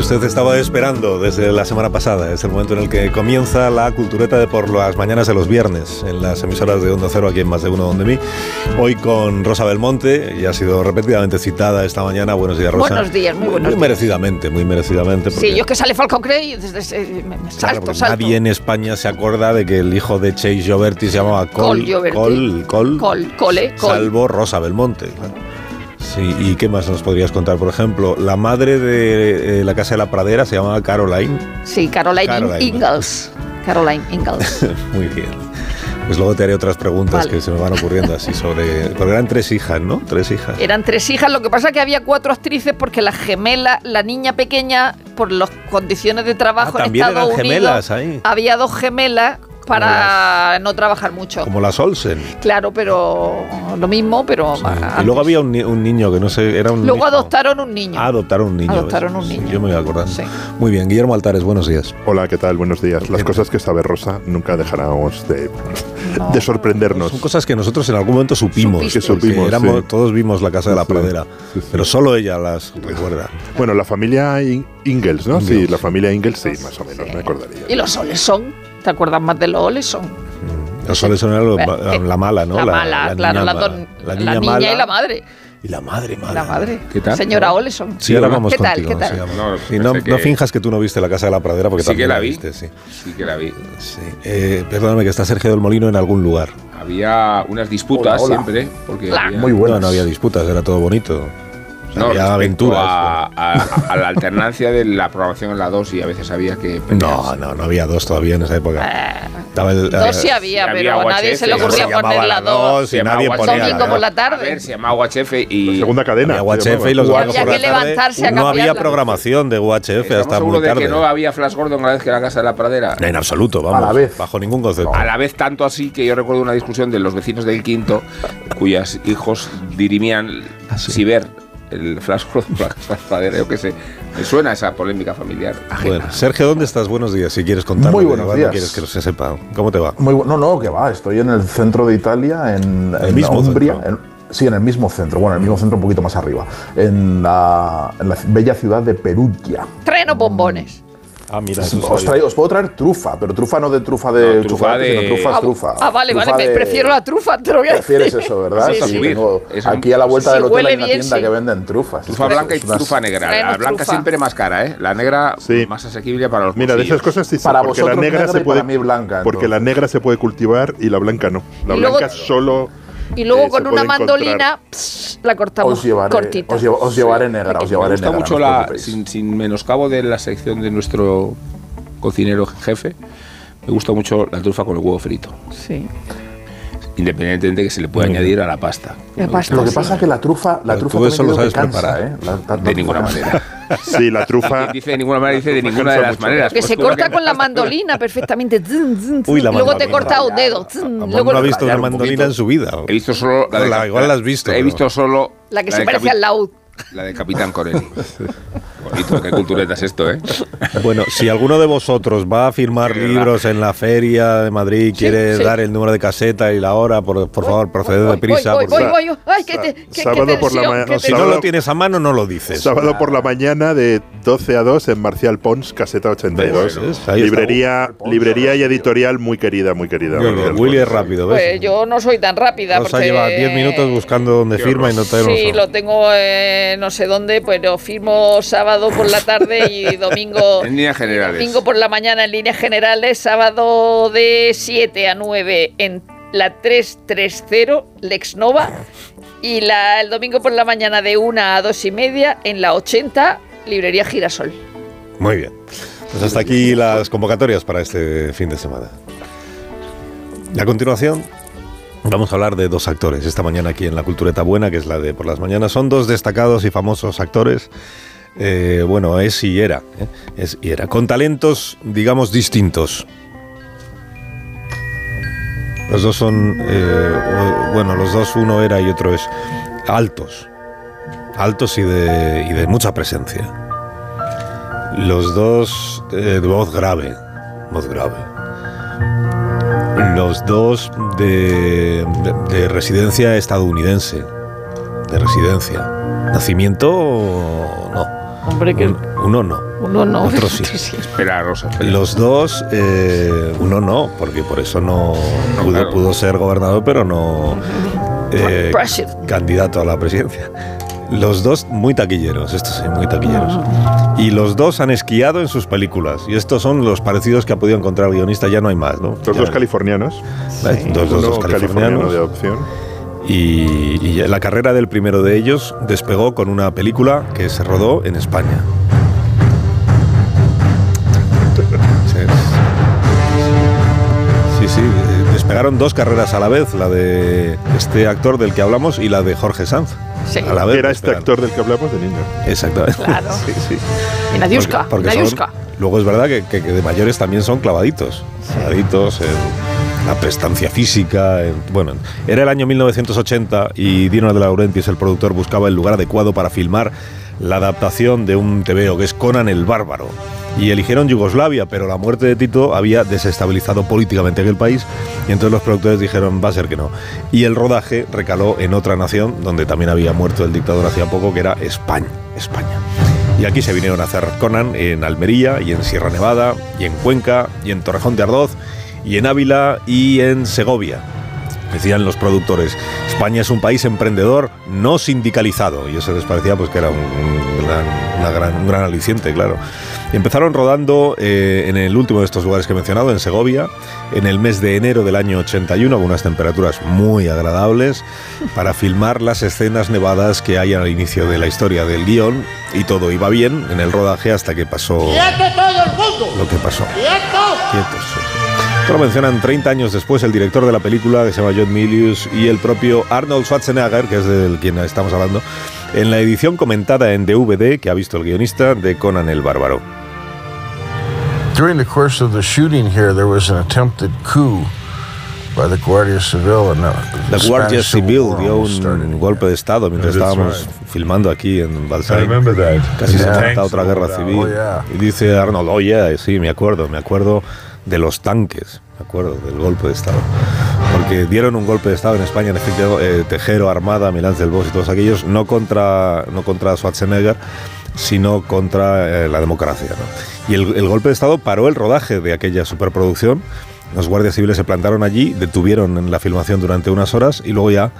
Que usted estaba esperando desde la semana pasada. Es el momento en el que comienza la cultureta de por las mañanas de los viernes en las emisoras de Onda Cero, aquí en Más de Uno Donde Mí. Hoy con Rosa Belmonte, y ha sido repetidamente citada esta mañana. Buenos días, Rosa. Buenos días, muy buenos Muy días. merecidamente, muy merecidamente. Sí, yo es que sale Falcao Crey desde ese- Claro, salto, salto. nadie en España se acuerda de que el hijo de Chase Gioberti se llamaba Col, Col. Col, Col, Col, Cole, Col. salvo Rosa Belmonte. claro. Sí, ¿y qué más nos podrías contar? Por ejemplo, la madre de eh, la Casa de la Pradera se llamaba Caroline. Sí, Caroline, Caroline. Ingalls. Caroline Ingalls. Muy bien. Pues luego te haré otras preguntas Vale. que se me van ocurriendo así sobre... Porque eran tres hijas, ¿no? Tres hijas. Eran tres hijas, lo que pasa es que había cuatro actrices porque la gemela, la niña pequeña, por las condiciones de trabajo Ah, en Estados Unidos, gemelas ahí. había dos gemelas para no trabajar mucho. Como las Olsen. Claro, pero lo mismo, pero Sí. más Y luego había un, un niño que no sé, era un Luego hijo. adoptaron un niño. Ah, adoptaron un niño. Adoptaron ¿ves? un Sí, niño. yo me voy acordando. Sí. Muy bien, Guillermo Altares, buenos días. Hola, ¿qué tal? Buenos días. Las ¿Qué cosas que sabe Rosa nunca dejaremos de, No. de sorprendernos. Son cosas que nosotros en algún momento supimos. Supiste. Que supimos, éramos-. Todos vimos la Casa de la Pradera, sí, sí. pero solo ella las recuerda. Bueno, la familia In- Ingalls, ¿no? Sí, la familia Ingalls, sí, más o menos, Sí. me acordaría. Y los soles son, ¿te acuerdas más de los oles son? Los soles son algo- Eh, la mala, ¿no? La, mala, claro, niña dos- mala. la niña, y la madre. Y la madre, madre. La madre. ¿Qué tal? Señora Oleson. Sí, ahora vamos ¿Qué tal? contigo. No, y no, finjas que tú no viste la Casa de la Pradera porque Sí que también la la vi. viste, sí. Sí que la vi. Sí. Eh, perdóname que está Sergio del Molino en algún lugar. Había unas disputas Hola, hola. siempre. Porque había- Muy No, buenas. no había disputas, era todo bonito. No, había aventuras. A, a- a la alternancia de la programación en la 2 y a veces había que. No, pelearse. no, no había dos todavía en esa época. Eh, el- dos sí eh, había, había pero a nadie se le ocurría se llamaba poner la la dos. dos. Se y llamaba nadie ponía Domingo por la A tarde. ver, se llamaba UHF y. Segunda cadena. UHF y los domingos Había por la tarde a no había programación de UHF ¿Estamos hasta muy seguros de tarde. que no había Flash Gordon a la vez que la casa de la pradera? En absoluto, vamos. A la vez. Bajo ningún concepto. A la vez tanto así que yo recuerdo una discusión de los vecinos del quinto cuyos hijos dirimían Ah, sí. si ver el Flash Gordon o la casa de la pradera. Yo qué sé. Me suena esa polémica familiar. ajena. Bueno, Sergio, ¿dónde estás? Buenos días, si quieres contarlo. Muy que buenos días. Quieres que se sepa. ¿Cómo te va? Muy no, no, que va, estoy en el centro de Italia, en, ¿El en mismo Umbria. centro? en- sí, en el mismo centro, bueno, en el mismo centro un poquito más arriba, en la, en la bella ciudad de Perugia. Tren o bombones. Ah, mira, Os, eso os traigo- os puedo traer trufa, pero trufa no de trufa de No, trufa chocolate, de- sino trufa Ah, es trufa. ah, vale, Trufa vale, de- prefiero la trufa, te lo voy a decir. Prefieres eso, ¿verdad? Sí, sí. sí. tengo- Eso- aquí a la vuelta Sí, del hotel hay una bien, tienda sí. que venden trufas. Trufa Es blanca y es unas- trufa negra. La blanca siempre más cara, ¿eh? La negra Sí. más asequible para los Mira, de esas cosas sí, Para porque la negra negra se y puede para mí blanca, porque la negra se puede cultivar y la blanca no. La blanca solo Y luego eh, con una mandolina pss, la cortamos Os llevaré, cortita. os, llevo- os llevaré negra, os Me gusta negra. mucho no la, sin, sin menoscabo de la sección de nuestro cocinero jefe, me gusta mucho la trufa con el huevo frito, Sí. Independientemente de que se le pueda bien. añadir a la pasta. La pasta. Lo que sí. pasa es que la trufa, la trufa tú eso lo sabes cansa, preparar. ¿eh? La- la- la De ninguna manera. Sí, la trufa Dice de ninguna manera, dice de ninguna de las mucho. maneras. Que Pues se corta que- con la mandolina perfectamente. Zun, zun, zun. Uy, la y luego te mandolina. corta un dedo. Luego no ha visto una mandolina poquito. en su vida. He visto solo la de La- igual la has visto, He pero- visto solo la que la se parece al laúd. La de Capitán Corelli. Bonito, qué cultureta es esto, ¿eh? Bueno, si alguno de vosotros va a firmar libros en la feria de Madrid, quiere sí. dar el número de caseta y la hora, por, por favor, proceded Voy, deprisa. voy, porque voy, voy, voy. Ay, qué te- qué- qué sábado por la tensión, ma- qué no, Si no lo tienes a mano, no lo dices. Sábado por la mañana de 12 a 2 en Marcial Pons, caseta 82. ¿Ves? ¿Ves? Ahí está. librería, librería y editorial muy querida, muy querida. Marcial Willy es rápido, ¿ves? Pues yo no soy tan rápida. Rosa porque- lleva 10 minutos buscando dónde firma y no te Sí, lo tengo eh, no sé dónde, pero firmo sábado por la tarde y domingo. En líneas generales. Domingo por la mañana en líneas generales, sábado de 7 a 9 en la 330 Lexnova Y la, el domingo por la mañana de 1 a 2 y media en la 80, librería Girasol. Muy bien. Pues hasta aquí las convocatorias para este fin de semana. Y a continuación, vamos a hablar de dos actores. Esta mañana aquí en La Cultureta Buena, que es la de por las mañanas, son dos destacados y famosos actores. Eh, bueno, es y era. ¿eh? Es y era. Con talentos, digamos, distintos. Los dos son, eh, bueno, los dos, uno era y otro es altos. Altos y de, y de mucha presencia. Los dos de voz grave. Voz grave. Los dos de, de- de residencia estadounidense. De residencia. Nacimiento, no. Hombre, que Un- uno no. uno no. Otro sí. sí. Espera, Rosa. espera. Los dos, eh, uno no, porque por eso no pudo, claro. pudo ser gobernador, pero no eh, candidato a la presidencia. Los dos muy taquilleros, estos sí, muy taquilleros. Y los dos han esquiado en sus películas. Y estos son los parecidos que ha podido encontrar el guionista, ya no hay más, ¿no? Los Ya- dos californianos. Dos, dos, californiano californianos. de adopción. Y, y la carrera del primero de ellos despegó con una película que se rodó en España. Sí, sí, eh, despegaron dos carreras a la vez, la de este actor del que hablamos y la de Jorge Sanz. Sí. A la vez Era este despegaron. actor del que hablamos de niño. Exactamente. Claro. Sí, sí. Y Nadiuska. Porque- porque son- luego es verdad que, que- que de mayores también son clavaditos. Clavaditos en la prestancia física. en- bueno, era el año 1980 y Dino de Laurentiis, el productor, buscaba el lugar adecuado para filmar la adaptación de un TVO que es Conan el Bárbaro. Y eligieron Yugoslavia, pero la muerte de Tito había desestabilizado políticamente aquel país y entonces los productores dijeron va a ser que no. Y el rodaje recaló en otra nación donde también había muerto el dictador hacía poco, que era España. España. Y aquí se vinieron a hacer Conan en Almería y en Sierra Nevada y en Cuenca y en Torrejón de Ardoz y en Ávila y en Segovia. Decían los productores, España es un país emprendedor no sindicalizado. Y eso les parecía pues que era un, un gran, una gran- un gran aliciente, claro. Empezaron rodando eh, en el último de estos lugares que he mencionado, en Segovia, en el mes de enero del año 81, con unas temperaturas muy agradables, para filmar las escenas nevadas que hay al inicio de la historia del guion. Y todo iba bien en el rodaje hasta que pasó lo que pasó. Quietos. Esto lo mencionan 30 años después el director de la película, que se llama John Milius, y el propio Arnold Schwarzenegger, que es del quien estamos hablando, en la edición comentada en DVD que ha visto el guionista de Conan el Bárbaro. During the course of the shooting here, there was an attempted coup by the Guardia Civil. And uh, La the Guardia Civil dio un golpe de Estado mientras estábamos right. filmando aquí en Balsai. remember that. Casi se Yeah. Tanks otra guerra civil. Oh, yeah. Y dice Arnold, oh yeah, sí, me acuerdo, me acuerdo de los tanques, me acuerdo del golpe de Estado. Porque dieron un golpe de Estado en España, en efecto, eh, Tejero, Armada, Milán del Bosch y todos aquellos, no contra, no contra Schwarzenegger, sino contra eh, la democracia. Y el, el golpe de Estado paró el rodaje de aquella superproducción. Los guardias civiles se plantaron allí, detuvieron la filmación durante unas horas y luego ya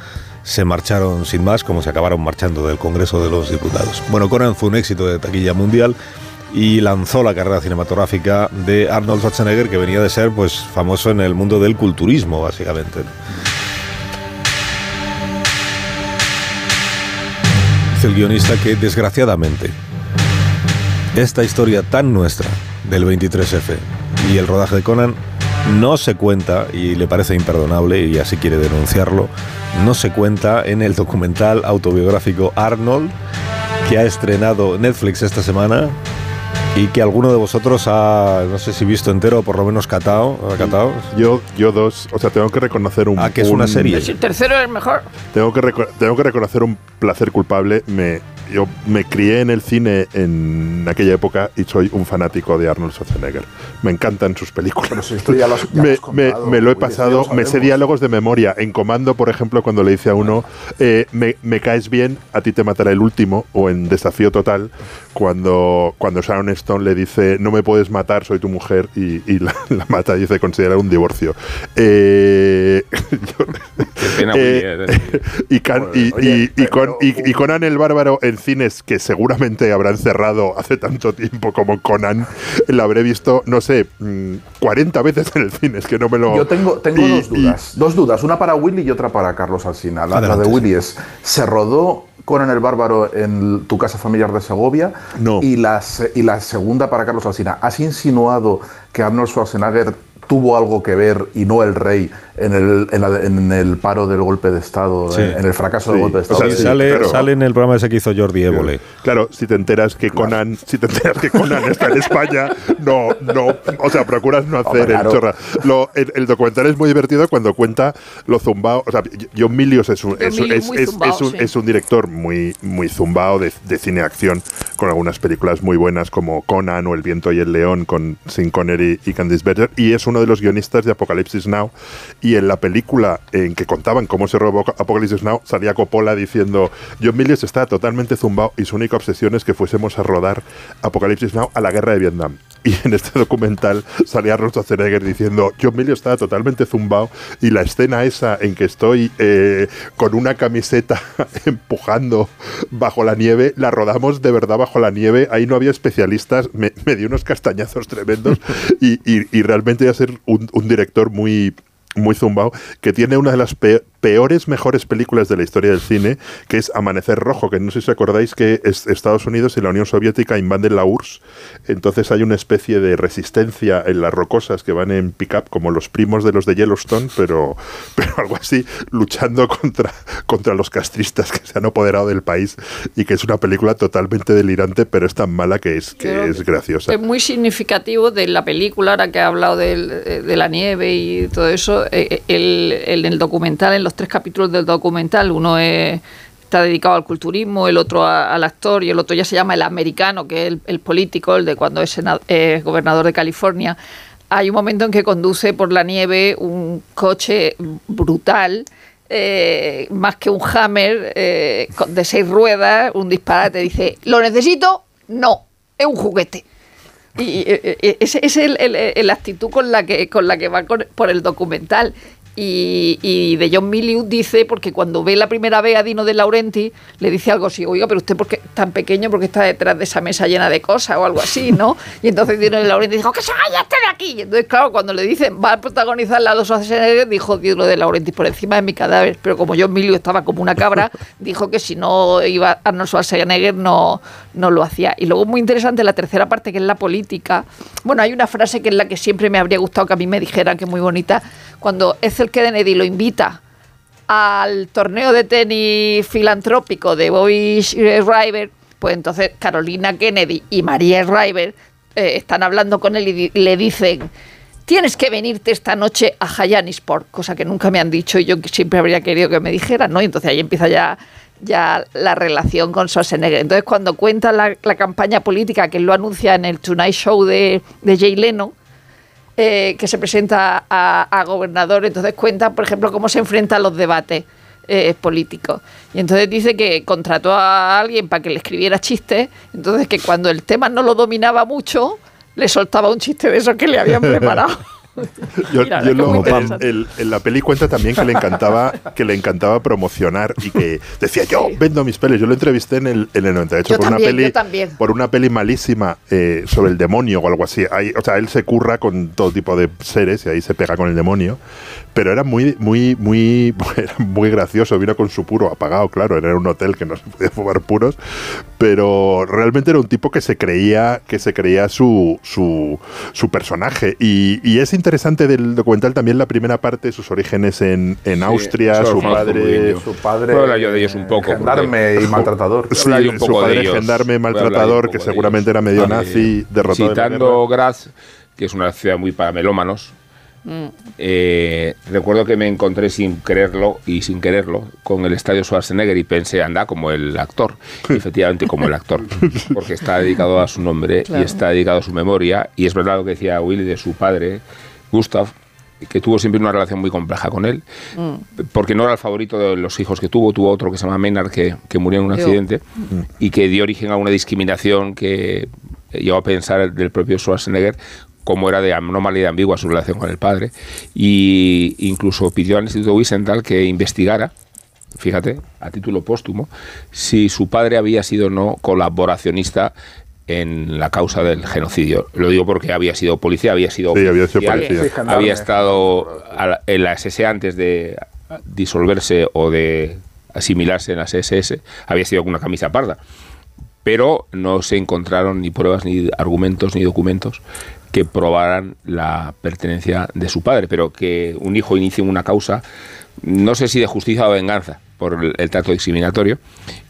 se marcharon sin más, como se acabaron marchando del Congreso de los Diputados. Bueno, Conan fue un éxito de taquilla mundial y lanzó la carrera cinematográfica de Arnold Schwarzenegger, que venía de ser pues famoso en el mundo del culturismo, básicamente. Dice el guionista que desgraciadamente esta historia tan nuestra del 23F y el rodaje de Conan no se cuenta, y le parece imperdonable, y así quiere denunciarlo, no se cuenta en el documental autobiográfico Arnold, que ha estrenado Netflix esta semana y que alguno de vosotros ha, no sé si visto entero o por lo menos catado, ¿ha catado? Yo, yo dos, o sea, tengo que reconocer un. Ah, que es una un- serie. El tercero es el mejor. Tengo que, tengo que reconocer un placer culpable. Me, yo me crié en el cine en aquella época y soy un fanático de Arnold Schwarzenegger. Me encantan sus películas. Pero si esto ya lo has- ya lo me, contado, me- me lo he pasado, me sé sabemos. diálogos de memoria. En Comando, por ejemplo, cuando le dice a uno, eh, me, me caes bien, a ti te matará el último, o en Desafío Total, cuando, cuando Sharon Stone le dice, no me puedes matar, soy tu mujer, y, y la, la mata y dice, considerar un divorcio. Eh, yo- Qué pena, eh, Willy, eh. y, Can- con, y, Conan el Bárbaro, en- cines que seguramente habrán cerrado hace tanto tiempo como Conan, la habré visto, no sé, mm, 40 veces en el cine, es que no me lo... Yo tengo, tengo y- dos dudas. Dos dudas, una para Willy y otra para Carlos Alsina. La, de. Willy es, ¿se rodó Conan el Bárbaro en tu casa familiar de Segovia? No. Y la, y la segunda para Carlos Alsina, ¿has insinuado que Arnold Schwarzenegger tuvo algo que ver y no el rey en el, en la- en el paro del golpe de Estado, Sí. en, en el fracaso Sí. del golpe de O Estado? sea, Sí, sale, pero- sale en el programa ese que hizo Jordi Évole. Claro, si te enteras que Conan, si te enteras que Conan está en España, no, no, o sea, procuras no hacer Hombre, claro. el chorra. Lo- el, el documental es muy divertido cuando cuenta lo zumbao. O sea, John Milius es un, es, es- es- zumbao, es un, sí. es un director muy, muy zumbao de, de cine acción, con algunas películas muy buenas como Conan o El viento y el león con Sean Connery y Candice Berger, y es uno de los guionistas de Apocalipsis Now. Y en la película en que contaban cómo se robó Apocalipsis Now, salía Coppola diciendo: John Milius está totalmente zumbao y su única obsesión es que fuésemos a rodar Apocalipsis Now a la guerra de Vietnam. Y en este documental salía Arnold Schwarzenegger diciendo: John Milius está totalmente zumbao y la escena esa en que estoy eh, con una camiseta empujando bajo la nieve, la rodamos de verdad bajo la nieve. Ahí no había especialistas, me, me dio unos castañazos tremendos y, y- y realmente iba a ser un, un director muy muy zumbao, que tiene una de las pe- peores, mejores películas de la historia del cine, que es Amanecer Rojo, que no sé si os acordáis que es- Estados Unidos y la Unión Soviética invaden la URSS, entonces hay una especie de resistencia en las rocosas que van en pick-up como los primos de los de Yellowstone, pero, pero algo así, luchando contra, contra los castristas que se han apoderado del país y que es una película totalmente delirante, pero es tan mala que es, que Creo es graciosa. Es muy significativo de la película, ahora que ha hablado del- eh, de la nieve y todo eso. eh, el, el- en el documental, en los tres capítulos del documental, uno es- está dedicado al culturismo, el otro al actor y el otro ya se llama el americano, que es el, político, el de cuando es, gobernador de California. Hay un momento en que conduce por la nieve un coche brutal. eh, más que un hammer eh, de seis ruedas, un disparate, dice, ¿lo necesito? No, es un juguete. Y ese es el, el- el- actitud con la que, va por el documental. Y, y de John Milius dice, porque cuando ve la primera vez a Dino de Laurenti, le dice algo así, oiga, pero usted por qué es tan pequeño porque está detrás de esa mesa llena de cosas o algo así, ¿no? Y entonces Dino de Laurenti dijo, que se vaya este de aquí. Y entonces, claro, cuando le dicen, va a protagonizar la dos Schwarzenegger, dijo Dino de Laurenti, por encima de mi cadáver. Pero como John Milius estaba como una cabra, dijo que si no iba Arnold Schwarzenegger no, no lo hacía. Y luego muy interesante la tercera parte, que es la política. Bueno, hay una frase que es la que siempre me habría gustado que a mí me dijeran, que es muy bonita, cuando Ethel Kennedy lo invita al torneo de tenis filantrópico de Bobby Schreiber, pues entonces Carolina Kennedy y María Schreiber eh, están hablando con él y le dicen tienes que venirte esta noche a Hyannisport, cosa que nunca me han dicho y yo siempre habría querido que me dijeran, ¿no? Y entonces ahí empieza ya, ya la relación con Schwarzenegger. Entonces cuando cuenta la, la campaña política, que él lo anuncia en el Tonight Show de, de Jay Leno, eh, que se presenta a, a gobernador, entonces cuenta, por ejemplo, cómo se enfrenta a los debates eh, políticos. Y entonces dice que contrató a alguien para que le escribiera chistes, entonces que cuando el tema no lo dominaba mucho, le soltaba un chiste de esos que le habían preparado. Yo, Mira, yo lo- el- el- en la peli cuenta también que le encantaba que le encantaba promocionar y que decía yo vendo mis pelis. Yo lo entrevisté en el, en el 98 Yo por también, una peli yo también. por una peli malísima eh, sobre el demonio o algo así. Ahí- o sea, él se curra con todo tipo de seres y ahí se pega con el demonio. Pero era muy muy muy era muy gracioso. Vino con su puro apagado, claro. Era un hotel que no se podía fumar puros, pero realmente era un tipo que se creía que se creía su su, su personaje y, y es interesante del documental también la primera parte sus orígenes en, en Austria eso su padre. Su padre. Hablar yo de ellos un poco, porque- Gendarme y maltratador. Sí, un su poco de padre ellos. gendarme un maltratador que de seguramente era medio Vale. nazi derrotado Citando guerra. Graz, que es una ciudad muy para melómanos, eh, recuerdo que me encontré sin quererlo y sin quererlo con el estadio Schwarzenegger y pensé, anda, como el actor. Y efectivamente, como el actor. Porque está dedicado a su nombre Claro. y está dedicado a su memoria. Y es verdad lo que decía Willy de su padre, Gustav, que tuvo siempre una relación muy compleja con él, porque no era el favorito de los hijos que tuvo, tuvo otro que se llama Menard, que, que murió en un Yo. accidente, y que dio origen a una discriminación que llegó a pensar del propio Schwarzenegger cómo era de de ambigua su relación con el padre, y incluso pidió al Instituto Wiesenthal que investigara fíjate, a título póstumo, si su padre había sido o no colaboracionista en la causa del genocidio. Lo digo porque había sido policía, había sido, Sí, había sido policía. había estado en la SS antes de disolverse o de asimilarse en las SS, había sido con una camisa parda. Pero no se encontraron ni pruebas, ni argumentos, ni documentos que probaran la pertenencia de su padre, pero que un hijo inicie una causa, no sé si de justicia o venganza por el, el trato discriminatorio,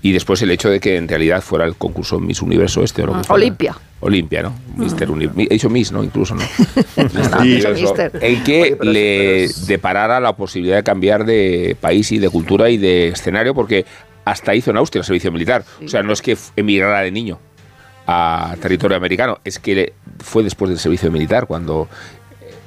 y después el hecho de que en realidad fuera el concurso Miss Universo este o lo que Ah, fuera. Olimpia. Olimpia, ¿no? Mister Uni- He dicho Miss, ¿no? Incluso, ¿no? El que Oye, pero le es- pero es- deparara la posibilidad de cambiar de país y de cultura y de escenario, porque hasta hizo en Austria el servicio militar. O sea, no es que emigrara de niño a territorio americano, es que le- fue después del servicio militar cuando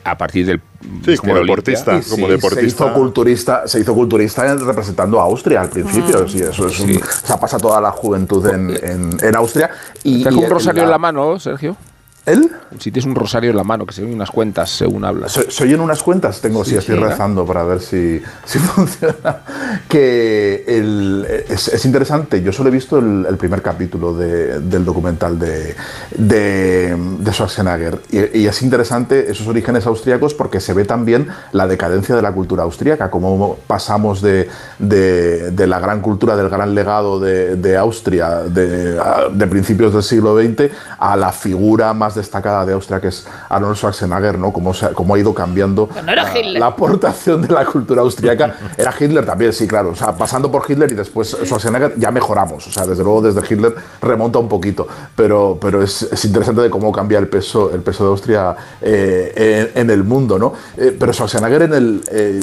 a partir del Sí, como deportista. Y como sí, deportista. Se hizo culturista, se hizo culturista representando a Austria al principio. sí, eso es un- Sí. o sea, pasa toda la juventud en, en- en Austria. Y, Trajo y un rosario la- en la mano, Sergio. ¿Él? Si tienes un rosario en la mano, que se ven unas cuentas según hablas. ¿Se, se oyen unas cuentas? Tengo, sí, Sí, estoy sí, ¿no? rezando para ver si, si funciona. Que el- es, es interesante. Yo solo he visto el, el primer capítulo de- del documental de, de, de Schwarzenegger. Y, y es interesante esos orígenes austríacos porque se ve también la decadencia de la cultura austríaca, cómo pasamos de, de- la gran cultura, del gran legado de, Austria de principios del siglo XX a la figura más destacada de Austria, que es Arnold Schwarzenegger, ¿no? Cómo, cómo ha ido cambiando no era la, la aportación de la cultura austriaca. Era Hitler también, sí, claro. O sea, pasando por Hitler y después Schwarzenegger ya mejoramos. O sea, desde luego desde Hitler remonta un poquito. Pero, pero es, es interesante de cómo cambia el peso, el peso de Austria eh, en, en el mundo, ¿no? Eh, pero Schwarzenegger en el... eh,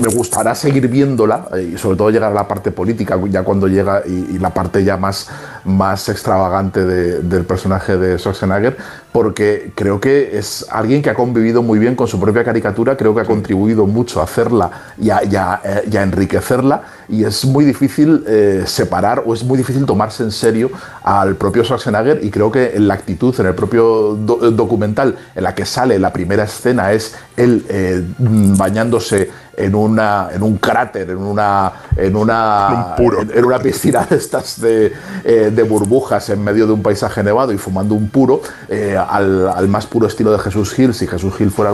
me gustará seguir viéndola y sobre todo llegar a la parte política, ya cuando llega y, y la parte ya más, más extravagante de- del personaje de Schwarzenegger, porque creo que es alguien que ha convivido muy bien con su propia caricatura, creo que ha contribuido mucho a hacerla y a, y a, eh, y a enriquecerla, y es muy difícil eh, separar o es muy difícil tomarse en serio al propio Schwarzenegger, y creo que en la actitud, en el propio do- documental en la que sale la primera escena es él eh, bañándose en, una, en un cráter, en una, en una, En un puro. en- en una piscina de estas de, eh, de burbujas en medio de un paisaje nevado y fumando un puro, eh, al, al más puro estilo de Jesús Gil, si Jesús Gil fuera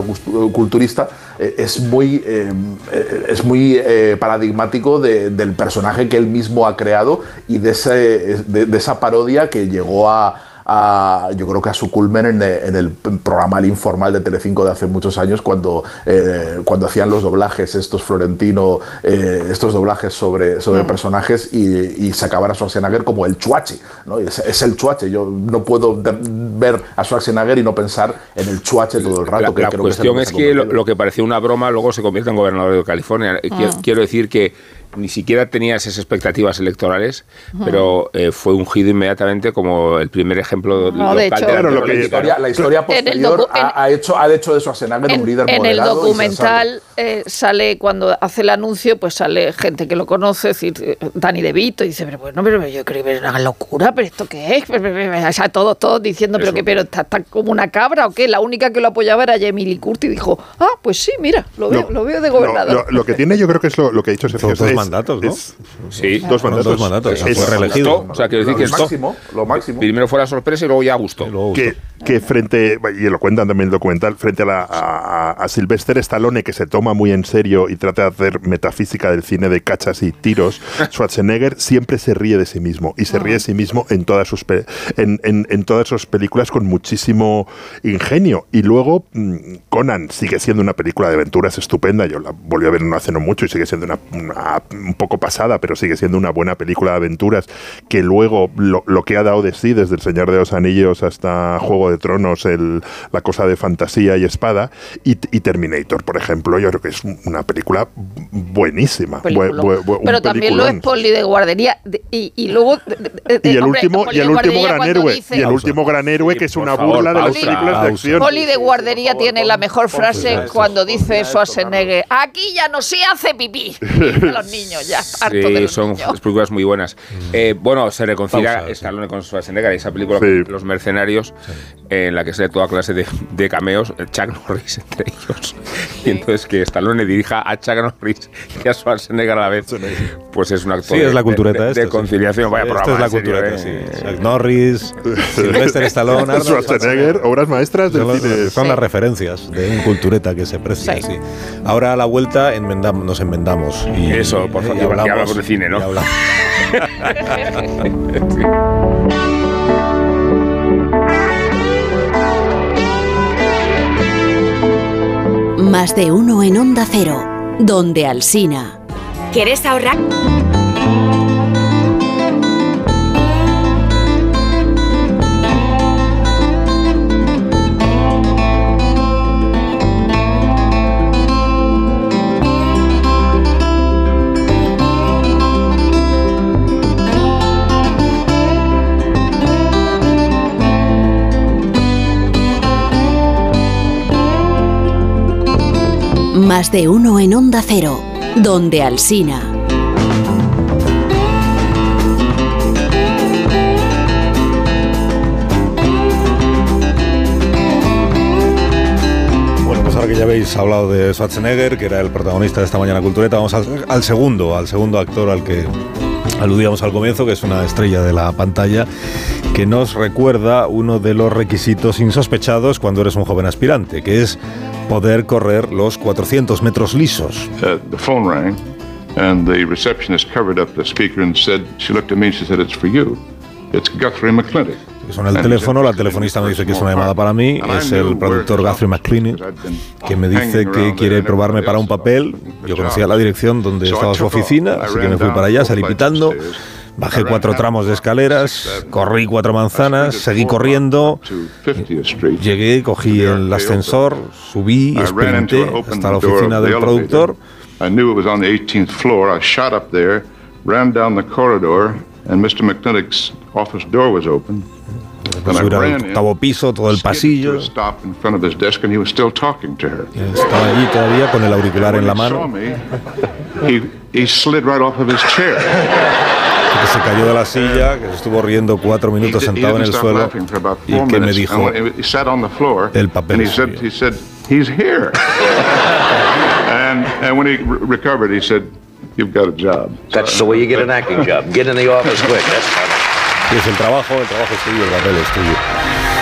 culturista, eh, es muy, es muy paradigmático de- del personaje que él mismo ha creado y de, ese, de, de esa parodia que llegó a a- yo creo que a su culmen en, en el programa El Informal de Telecinco de hace muchos años cuando, eh, cuando hacían los doblajes estos Florentino, eh, estos doblajes sobre, sobre personajes y, y sacaban a Schwarzenegger como el chuache, ¿no? Es, es el chuache, yo no puedo ver a Schwarzenegger y no pensar en el chuache todo el rato. La, que la creo que es cuestión lo es ha que lo, lo que parecía una broma luego se convierte en gobernador de California. Eh, Quiero, quiero decir que ni siquiera tenía esas expectativas electorales, pero eh, fue ungido inmediatamente como el primer ejemplo No, de hecho- la Claro, lo la que- ¿no? historia, la historia posterior en- ha, ha hecho, ha hecho de Schwarzenegger En, un líder en el documental eh, sale, cuando hace el anuncio, pues sale gente que lo conoce, es decir, eh, Dani De Vito, y dice, pero bueno, pero yo creo que es una locura, pero ¿esto qué es? Pero, pero, pero, O sea, todos, todos diciendo, pero que pero está, está como una cabra o qué. La única que lo apoyaba era Jamie Lee Curtis y dijo, ah, pues sí, mira, lo veo, lo, veo de gobernador. Lo, lo que tiene, yo creo que es lo, lo que ha dicho Sergio. Mandatos, ¿no? es- Sí, dos mandatos. dos mandatos, Es- fue reelegido. Gustó, o sea, quiero decir Lo que esto máximo, lo máximo. primero fue la sorpresa y luego ya gustó. Y luego gustó. que, que frente, y lo cuentan también en el documental, frente a, la, a, a Sylvester Stallone, que se toma muy en serio y trata de hacer metafísica del cine de cachas y tiros, Schwarzenegger siempre se ríe de sí mismo y se ríe de sí mismo en todas sus, pe- en, en- en todas sus películas con muchísimo ingenio. Y luego mm, Conan sigue siendo una película de aventuras estupenda. Yo la volví a ver no hace no mucho y sigue siendo una, una- un poco pasada, pero sigue siendo una buena película de aventuras que luego lo, lo que ha dado de sí, desde El Señor de los Anillos hasta Juego de Tronos, el- la cosa de fantasía y espada, y, y Terminator, por ejemplo, yo creo que es una película buenísima. Peliculón. Bu- bu- bu- un pero también lo es. Poli de guardería. de- y, y luego. de- de- de- Y el hombre, último, y el último gran héroe. dice- y el último gran héroe Sí, que es una favor, burla de las pausa, películas de acción. Poli de guardería tiene la mejor frase cuando dice Schwarzenegger, aquí ya no se hace pipí. A los niños, niños, ya harto de Sí, los son niños. películas muy buenas. Eh, bueno, se reconcilia Pausa, sí. Stallone con Schwarzenegger, esa película Sí. Los Mercenarios, eh, en la que sale toda clase de, de cameos, el Chuck Norris entre ellos. Y entonces que Stallone dirija a Chuck Norris y a Schwarzenegger a la vez, pues es un actor Sí, es de- la cultureta de, esto, de sí. conciliación. Vaya Esto programa, es la en serio, cultureta, eh. sí. Chuck Norris, Sylvester Stallone, Arnold Schwarzenegger, obras maestras del Son, los- cine. son las referencias de un cultureta que se precia Sí. Ahora a la vuelta enmendam- nos enmendamos. Y, Eso, por favor, y y hablamos de cine, ¿no? Más de uno en Onda Cero, donde Alsina. ¿Quieres ahorrar? Más de uno en Onda Cero, donde Alsina. Pues que ya habéis hablado de Schwarzenegger, que era el protagonista de esta mañana cultureta, vamos al, al segundo, al segundo actor al que aludíamos al comienzo, que es una estrella de la pantalla, que nos recuerda uno de los requisitos insospechados cuando eres un joven aspirante, que es poder correr los 400 metros lisos. Uh, the phone rang, and the receptionist covered up the speaker and said, she looked at me and she said, It's for you. It's Guthrie McClintock. Suena el teléfono, la telefonista me dice que es una llamada para mí, es el productor Guthrie McClintock, que me dice que quiere probarme para un papel. Yo conocía la dirección donde estaba su oficina, así que me fui para allá, salí pitando, bajé cuatro tramos de escaleras, corrí cuatro manzanas, seguí corriendo, llegué, cogí el ascensor, subí, sprinté hasta la oficina del productor. I knew it was on the 18th floor. I shot up there, ran down the corridor, and Mr. McClintock's office door was open. Subir al octavo piso, todo el pasillo. Estaba allí todavía con el auricular en la mano, me, he, he slid right off of his chair. que se cayó de la silla, que se estuvo riendo cuatro minutos He di- he sentado en el suelo y que me dijo, El papel es here. and, and when he re- recovered, he said, you've got a job. That's the way you get an acting job. Get in the office quick. That's Sí, es el trabajo, el trabajo es tuyo, el papel es tuyo.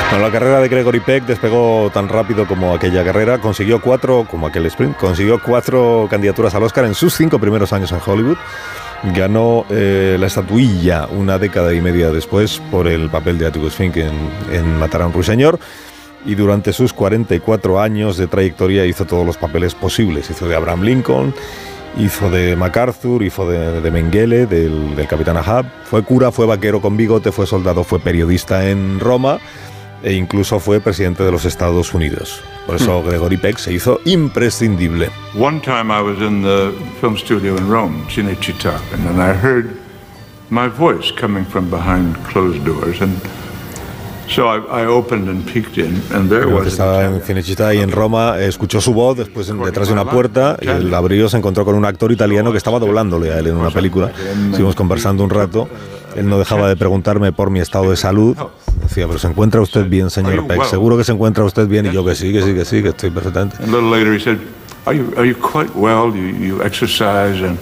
Bueno, la carrera de Gregory Peck despegó tan rápido como aquella carrera, consiguió cuatro, como aquel sprint, consiguió cuatro candidaturas al Oscar en sus cinco primeros años en Hollywood. Ganó eh, la estatuilla una década y media después por el papel de Atticus Fink en, Matar a un ruiseñor. Y durante sus 44 años de trayectoria hizo todos los papeles posibles. Hizo de Abraham Lincoln, hizo de MacArthur, hizo de, de Mengele, del, del capitán Ahab. Fue cura, fue vaquero con bigote, fue soldado, fue periodista en Roma e incluso fue presidente de los Estados Unidos. Por eso Gregory Peck se hizo imprescindible. One time I was in the film studio in Rome, Cinecittà, and then I heard my voice coming from behind closed doors, and so I, I opened and peeked in, and there was estaba en Cinecittà y en Roma, escuchó su voz después detrás de una puerta y el abrió se encontró con un actor italiano que estaba doblándole a él en una película. Estuvimos conversando un rato. Él no dejaba de preguntarme por mi estado de salud. Decía, pero ¿se encuentra usted bien, señor Peck? Seguro que se encuentra usted bien. Y yo que sí, que sí, que sí, que estoy perfectamente. A little later, he said, "Are you are you quite well? You you exercise and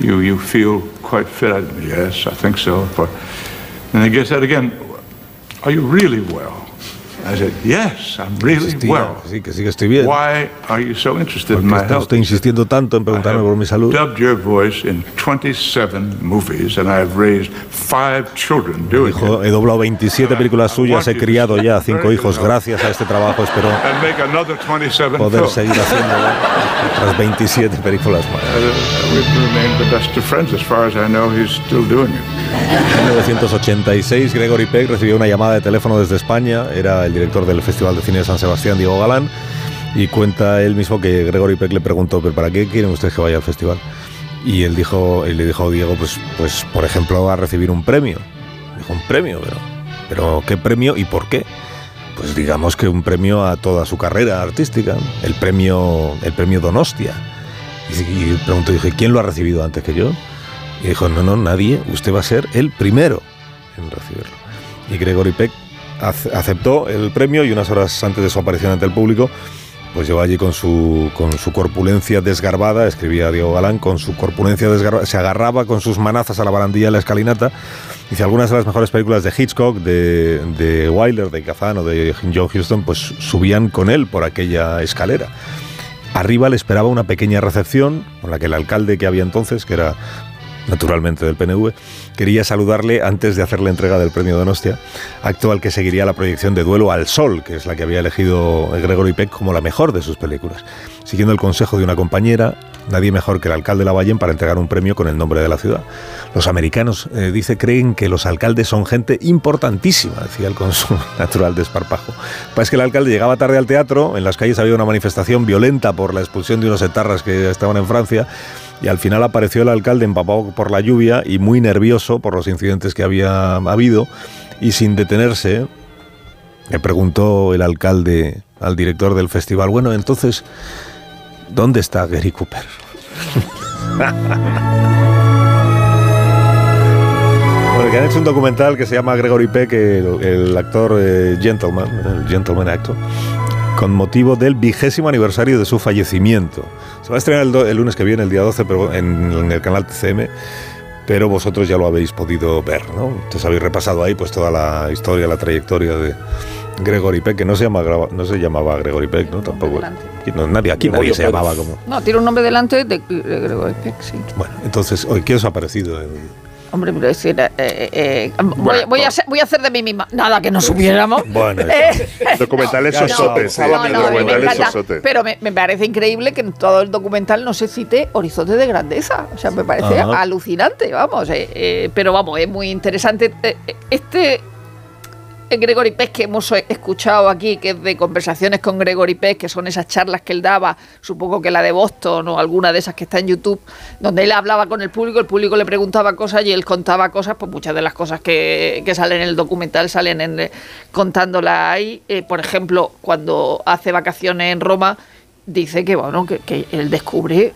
you you feel quite fit?" I, yes, I think so. For, and he gets that again. Are you really well? I said, "Yes, I'm really Insistía, well." que sí, que sí, que estoy bien. Why are you so interested ¿Por in my está health? usted insistiendo tanto en preguntarme por mi salud? Dubbed your voice in 27 movies, and I have raised five children doing Dijo, he doblado 27 películas suyas, he criado ya cinco hijos. Gracias a este trabajo espero And make another 27 poder seguir haciéndolo otras 27 películas más. We've remained the best of friends. As far as I know, he's still doing it. En 1986, Gregory Peck recibió una llamada de teléfono desde España. Era el director del Festival de Cine de San Sebastián, Diego Galán. Y cuenta él mismo que Gregory Peck le preguntó, ¿pero para qué quieren ustedes que vaya al festival? Y él dijo, y le dijo Diego, pues, pues por ejemplo, a recibir un premio. Dijo, un premio, pero, pero ¿qué premio y por qué? Pues digamos que un premio a toda su carrera artística, el premio, el premio Donostia. Y, y preguntó, dije, ¿quién lo ha recibido antes que yo? Y dijo, no, no, nadie, usted va a ser el primero en recibirlo. Y Gregory Peck aceptó el premio y unas horas antes de su aparición ante el público, pues llegó allí con su, con su corpulencia desgarbada, escribía Diego Galán, con su corpulencia desgarbada, se agarraba con sus manazas a la barandilla de la escalinata. Dice, algunas de las mejores películas de Hitchcock, de, de Wilder, de Kazan o de John Huston, pues subían con él por aquella escalera. Arriba le esperaba una pequeña recepción con la que el alcalde que había entonces, que era naturalmente del PNV, quería saludarle antes de hacer la entrega del premio Donostia, acto al que seguiría la proyección de Duelo al Sol, que es la que había elegido Gregory Peck como la mejor de sus películas. Siguiendo el consejo de una compañera, nadie mejor que el alcalde Lavallén para entregar un premio con el nombre de la ciudad. Los americanos, eh, dice, creen que los alcaldes son gente importantísima, decía el consumo natural desparpajo. Pues que el alcalde llegaba tarde al teatro, en las calles había una manifestación violenta por la expulsión de unos etarras que estaban en Francia, y al final apareció el alcalde empapado por la lluvia y muy nervioso por los incidentes que había habido, y sin detenerse, le preguntó el alcalde al director del festival, bueno, entonces, ¿dónde está Gary Cooper? Bueno, que han hecho un documental que se llama Gregory Peck, el, el actor eh, Gentleman, el Gentleman Actor, con motivo del vigésimo aniversario de su fallecimiento. Se va a estrenar el, do- el lunes que viene, el día 12, pero en, en el canal TCM, pero vosotros ya lo habéis podido ver, ¿no? Entonces habéis repasado ahí pues toda la historia, la trayectoria de Gregory Peck, que no se, llama, no se llamaba Gregory Peck, ¿no? Tampoco. No, nadie, aquí nadie se llamaba como... No, tiene un nombre delante de, de Gregory Peck, sí. Bueno, entonces, hoy, ¿qué os ha parecido? el- Hombre, pero es decir, eh, eh, eh, voy, voy a ser- voy a hacer de mí misma. Nada que no supiéramos. Bueno, Eh, Documentales sosotes, pero me, me parece increíble que en todo el documental no se cite Horizonte de Grandeza. O sea, me parece Ajá. alucinante, vamos. eh, eh, pero vamos, es muy interesante. Este Gregory Peck que hemos eh, escuchado aquí, que es de conversaciones con Gregory Peck, que son esas charlas que él daba, supongo que la de Boston o alguna de esas que está en YouTube, donde él hablaba con el público, el público le preguntaba cosas y él contaba cosas, pues muchas de las cosas que, que salen en el documental salen en, eh, contándolas ahí. Eh, por ejemplo, cuando hace vacaciones en Roma, dice que bueno que, que él descubre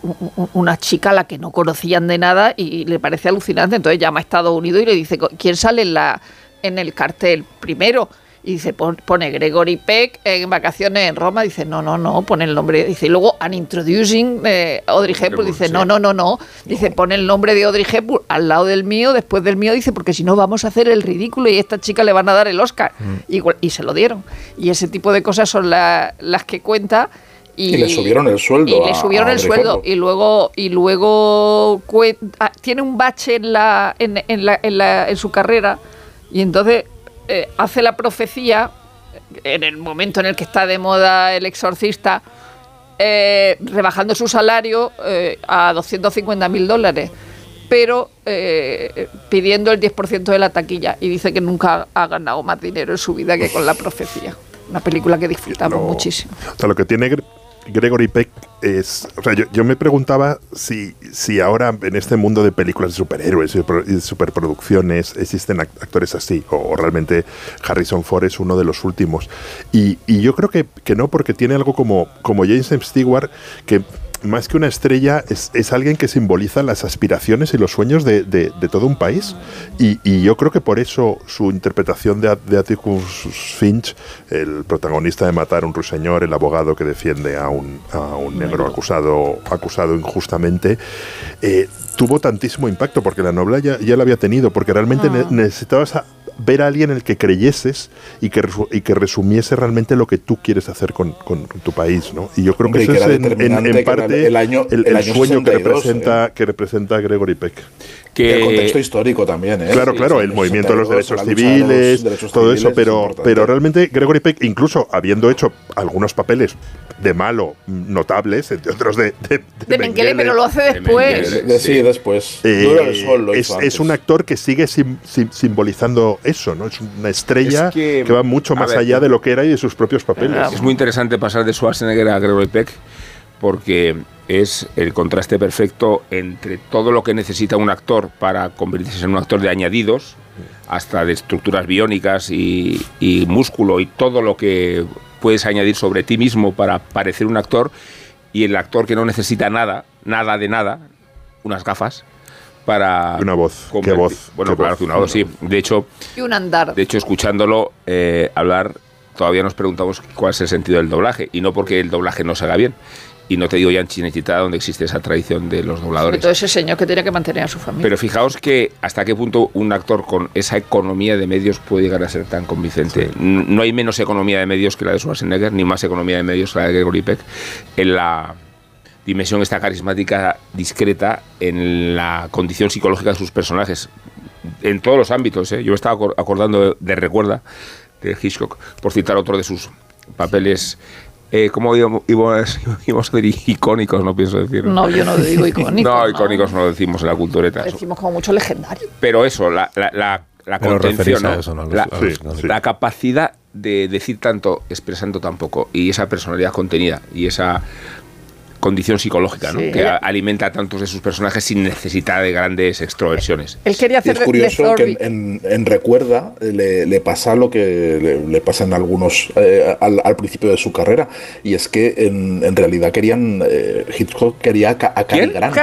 una chica a la que no conocían de nada y le parece alucinante entonces llama a Estados Unidos y le dice quién sale en la en el cartel primero. Y dice pon- pone Gregory Peck en vacaciones en Roma. Dice no no no pone el nombre. Dice y luego an introducing eh, Audrey Hepburn. Dice no no no no. Dice pone el nombre de Audrey Hepburn al lado del mío después del mío. Dice porque si no vamos a hacer el ridículo y a esta chica le van a dar el Oscar. Y, y se lo dieron. Y ese tipo de cosas son la- las que cuenta y, Y le subieron el sueldo y le subieron a el sueldo. Y luego y luego ah, tiene un bache en la en, en la, en, la- en su carrera y entonces eh, hace la profecía en el momento en el que está de moda el exorcista eh, rebajando su salario eh, a 250 mil dólares pero eh, pidiendo el 10% de la taquilla. Y dice que nunca ha ganado más dinero en su vida que con la profecía. Una película que disfrutamos muchísimo. O sea, lo que tiene Gregory Peck es. O sea, yo, me preguntaba si, si ahora en este mundo de películas de superhéroes y superproducciones existen act- actores así, o, o realmente Harrison Ford es uno de los últimos. Y, y yo creo que, que no, porque tiene algo como, como James M. Stewart, que más que una estrella, es, es alguien que simboliza las aspiraciones y los sueños de, de- de todo un país. Y, y yo creo que por eso su interpretación de, de Atticus Finch, el protagonista de Matar a un ruiseñor, el abogado que defiende a un, a un negro acusado, acusado injustamente, eh, tuvo tantísimo impacto, porque la novela ya, ya la había tenido, porque realmente ne- necesitabas a- ver a alguien en el que creyeses y que, y que resumiese realmente lo que tú quieres hacer con, con- tu país, ¿no? Y yo creo Hombre, que eso que es en, parte el año- el, el el año sueño que 62, representa, ¿eh? que representa Gregory Peck. Que- el contexto histórico también, ¿eh? Claro, Sí, claro, sí, el movimiento de los 62, derechos de los civiles, derechos todo civiles eso, es pero, pero realmente Gregory Peck, incluso habiendo hecho algunos papeles de malo notables, entre otros de, de, de de Mengele, pero lo hace después De- de- sí, después. eh, Duro el sol lo es, hizo es antes. un actor que sigue sim- sim- simbolizando eso, ¿no? Es una estrella Es que, que, va mucho más ver, allá de lo que era y de sus propios papeles. Es muy interesante pasar de Schwarzenegger a Gregory Peck porque es el contraste perfecto entre todo lo que necesita un actor para convertirse en un actor de añadidos, hasta de estructuras biónicas y, y músculo y todo lo que puedes añadir sobre ti mismo para parecer un actor, y el actor que no necesita nada nada de nada, unas gafas para Una voz, qué voz, Bueno, qué claro, voz. que una voz, sí. De hecho, Y un andar. de hecho escuchándolo eh, hablar, todavía nos preguntamos cuál es el sentido del doblaje y no porque el doblaje no se haga bien. Y no te digo ya en Chinechita donde existe esa tradición de los Sobre dobladores. todo ese señor que tenía que mantener a su familia. Pero fijaos que hasta qué punto un actor con esa economía de medios puede llegar a ser tan convincente. No hay menos economía de medios que la de Schwarzenegger, ni más economía de medios que la de Gregory Peck. En la dimensión esta carismática discreta, en la condición psicológica de sus personajes. En todos los ámbitos. ¿eh? Yo me estaba acor- acordando de, de Recuerda, de Hitchcock, por citar otro de sus papeles. Eh, ¿Cómo íbamos, a decir icónicos? No pienso decir. No, yo no digo icónicos, No, icónicos no lo decimos en la cultureta. Decimos como mucho legendario. Pero eso, la, la, la, la Pero contención, la capacidad de decir tanto expresando tan poco y esa personalidad contenida y esa condición psicológica ¿no? Sí. que a- alimenta a tantos de sus personajes sin necesidad de grandes extroversiones. Él quería Y hacer es de- de curioso que en, en- en Recuerda le, le pasa lo que le, le pasa en algunos eh, al, al principio de su carrera y es que en, en realidad querían eh, Hitchcock quería a, a Cary. Grant.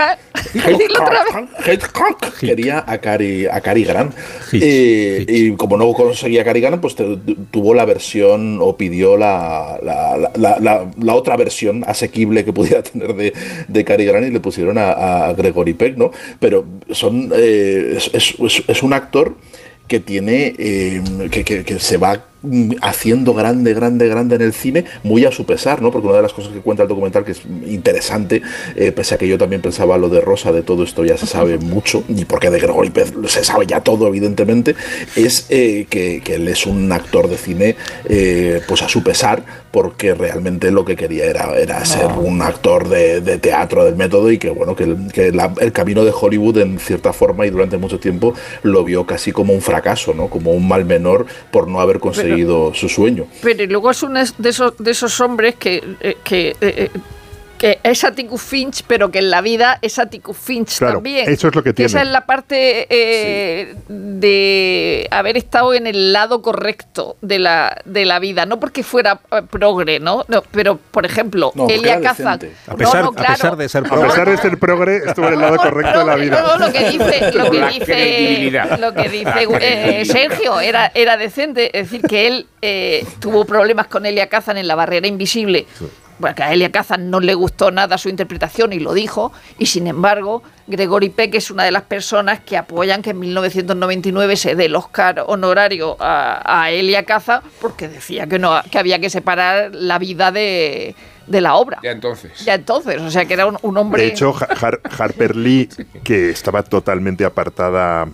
Hitchcock quería a Cary, a Cary Grant Eh, y como no conseguía Cary Grant pues te- tuvo la versión o pidió la, la, la- la- la- la otra versión asequible que pudiera tener de, de Cary Grant y le pusieron a, Gregory Peck no pero son eh, es, es- un actor que tiene eh, que, que- se va haciendo grande, grande, grande en el cine, muy a su pesar, ¿no? Porque una de las cosas que cuenta el documental que es interesante, eh, pese a que yo también pensaba lo de Rosa, de todo esto ya se sabe mucho, y porque de Gregory Peck se sabe ya todo, evidentemente, es eh, que, que él es un actor de cine, eh, pues a su pesar, porque realmente lo que quería era, era ser un actor de, de teatro del método y que, bueno, que, el, que la- el camino de Hollywood en cierta forma y durante mucho tiempo lo vio casi como un fracaso, ¿no? Como un mal menor por no haber conseguido su sueño. Pero luego es uno de esos, de esos hombres que, eh, que, eh, que es Atticus Finch, pero que en la vida es Atticus Finch Claro, también. eso es lo que tiene. Esa es la parte eh, de haber estado en el lado correcto de la, de la vida. No porque fuera eh, progre, ¿no? No, pero, por ejemplo, No, Elia Kazan. A pesar, No, a claro. pesar de ser A progre. pesar de ser progre, estuvo en el lado correcto de la vida. No, lo que dice, lo que dice, credibilidad. lo que dice La eh. Sergio era, era decente, es decir, que él eh, tuvo problemas con Elia Kazan en la barrera invisible. Que a Elia Kazan no le gustó nada su interpretación y lo dijo, y sin embargo, Gregory Peck es una de las personas que apoyan que en 1999 se dé el Oscar honorario a, a Elia Kazan porque decía que, no, que había que separar la vida de, de la obra. Ya entonces. Ya entonces, o sea que era un, un hombre... De hecho, Ha- Har- Harper Lee, que estaba totalmente apartada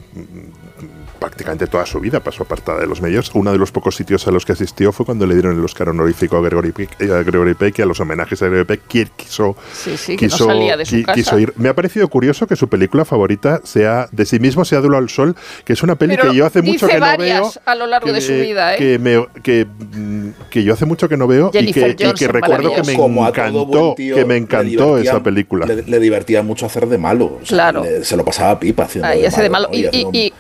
prácticamente toda su vida, pasó apartada de los medios. Uno de los pocos sitios a los que asistió fue cuando le dieron el Oscar honorífico a Gregory Peck, eh, a Gregory Peck y a los homenajes a Gregory Peck. Quien quiso, Sí, sí, que no salía de su qui- casa. quiso ir. Me ha parecido curioso que su película favorita sea de sí mismo, sea Duelo al Sol, que es una peli Pero que yo hace mucho que no veo. a lo largo que de su me- vida, ¿eh? Que, me- que, mm, que yo hace mucho que no veo y Jennifer que, y que Johnson, recuerdo que me Como encantó, tío, que me le encantó divertía- esa película. Le, le divertía mucho hacer de malo. o sea, Claro. le- se lo pasaba pipa haciendo de malo. malo. ¿no? Y, hace y- un- y-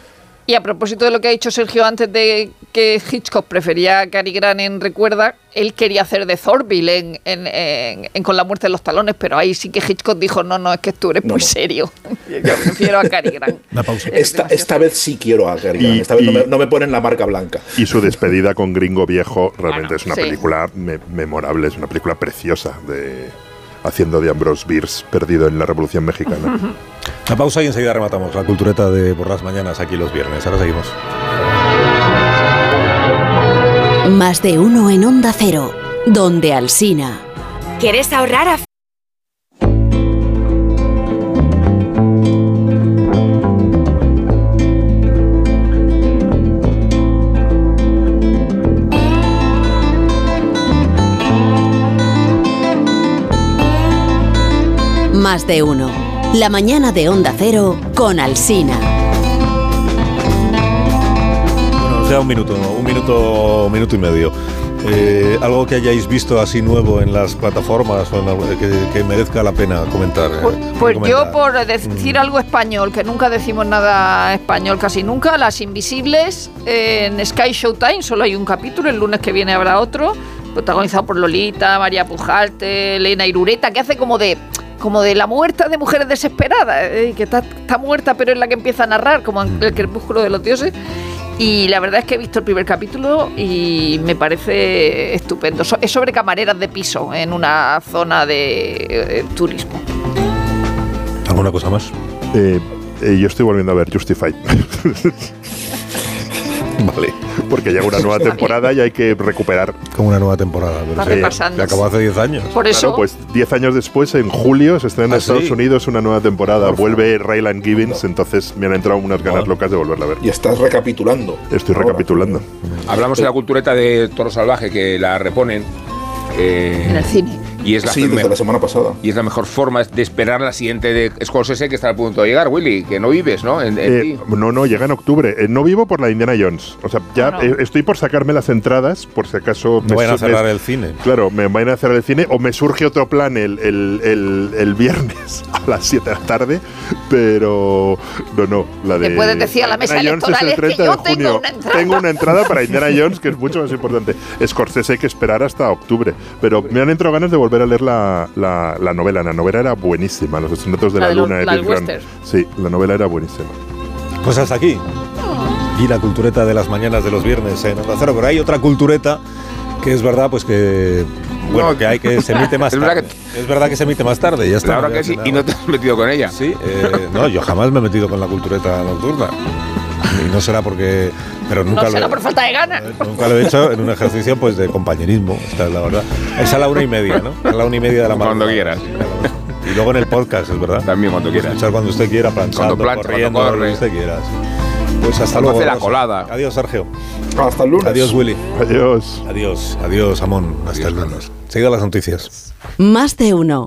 y a propósito de lo que ha dicho Sergio antes de que Hitchcock prefería a Cary Grant en Recuerda, él quería hacer de Thorville en, en- en- en Con la muerte en los talones, pero ahí sí que Hitchcock dijo, no, no, es que tú eres No, muy no. serio. Yo prefiero a Cary Grant. Una pausa. Es Esta, esta vez sí quiero a Cary Grant. Y- Esta vez no, y- me, no me ponen la marca blanca. Y su despedida con Gringo Viejo realmente Bueno, es una sí. película me- memorable, es una película preciosa de haciendo de Ambrose Bierce perdido en la Revolución Mexicana. Una pausa y enseguida rematamos la cultureta de por las mañanas aquí los viernes. Ahora seguimos. Más de uno en Onda Cero, donde Alsina. ¿Quieres ahorrar a Más de uno. La mañana de Onda Cero con Alsina. Bueno, nos queda un minuto, un minuto, un minuto y medio. Eh, algo que hayáis visto así nuevo en las plataformas o en algo que, que merezca la pena comentar. eh, Pues, pues yo por decir algo español, que nunca decimos nada español casi nunca, Las Invisibles en Sky Showtime, solo hay un capítulo, el lunes que viene habrá otro, protagonizado por Lolita, María Pujalte, Elena Irureta, que hace como de como de la muerta de mujeres desesperadas, eh, que está, está muerta pero es la que empieza a narrar, como en el crepúsculo de los dioses. Y la verdad es que he visto el primer capítulo y me parece estupendo. So- Es sobre camareras de piso en una zona de eh, turismo. ¿Alguna cosa más? Eh, eh, yo estoy volviendo a ver Justified. vale. Porque llega una nueva temporada y hay que recuperar. Como una nueva temporada. Pero sí, repasando. que acabó hace 10 años. Por eso, Claro, pues 10 años después, en julio, se estrena en ¿Ah, Estados sí? Unidos una nueva temporada. Vuelve Raylan Givens, entonces me han entrado unas ganas locas de volverla a ver. Y estás recapitulando. Estoy Ahora. recapitulando. Hablamos de la cultureta de Toro Salvaje que la reponen. eh, en el cine. Y es la, Sí, desde me- la semana pasada. y es la mejor forma de esperar la siguiente de Scorsese que está a punto de llegar, Willy, que no vives, ¿no? En, en Eh, ti. no, no, llega en octubre. Eh, no vivo por la Indiana Jones. O sea, ya No, no. eh, estoy por sacarme las entradas, por si acaso. No vayan a cerrar el cine. Claro, me van a cerrar el cine o me surge otro plan el, el- el- el viernes a las 7 de la tarde, pero no, no, la de Te puedes decir a la mesa Indiana Jones electoral, es el "Es que 30 de yo tengo junio. una entrada". Tengo una entrada para Indiana Jones que es mucho más importante. Scorsese hay que esperar hasta octubre, pero me han entrado ganas de volver a leer la, la- la novela. La novela era buenísima, Los asesinatos de La la, de lo- luna de Graham. western. Sí, la novela era buenísima. Pues hasta aquí. Y la cultureta de las mañanas de los viernes en Onda Cero. Pero hay otra cultureta que es verdad, pues que. Bueno, No, que hay que se emite más es verdad tarde. Es verdad que se emite más tarde, ya está. La hora que sí, y no te has metido con ella. Sí, eh, no, yo jamás me he metido con la cultureta nocturna. Y no será porque. Pero nunca No lo será he- por falta de ganas. Nunca lo he hecho en un ejercicio pues de compañerismo, esta es la verdad. Es a la una y media, ¿no? A la una y media de la mañana. Cuando quieras. Y luego en el podcast, es verdad. También cuando quieras. Escuchar cuando usted quiera, planchando, Cuando plancha, corriendo, cuando lo que corre. usted quiera. sí. Pues hasta Cuando luego. hace la colada. Adiós, Sergio. Hasta el lunes. Adiós, Willy. Adiós. Adiós, adiós, Amón. Hasta el lunes. Seguida las noticias. Más de uno.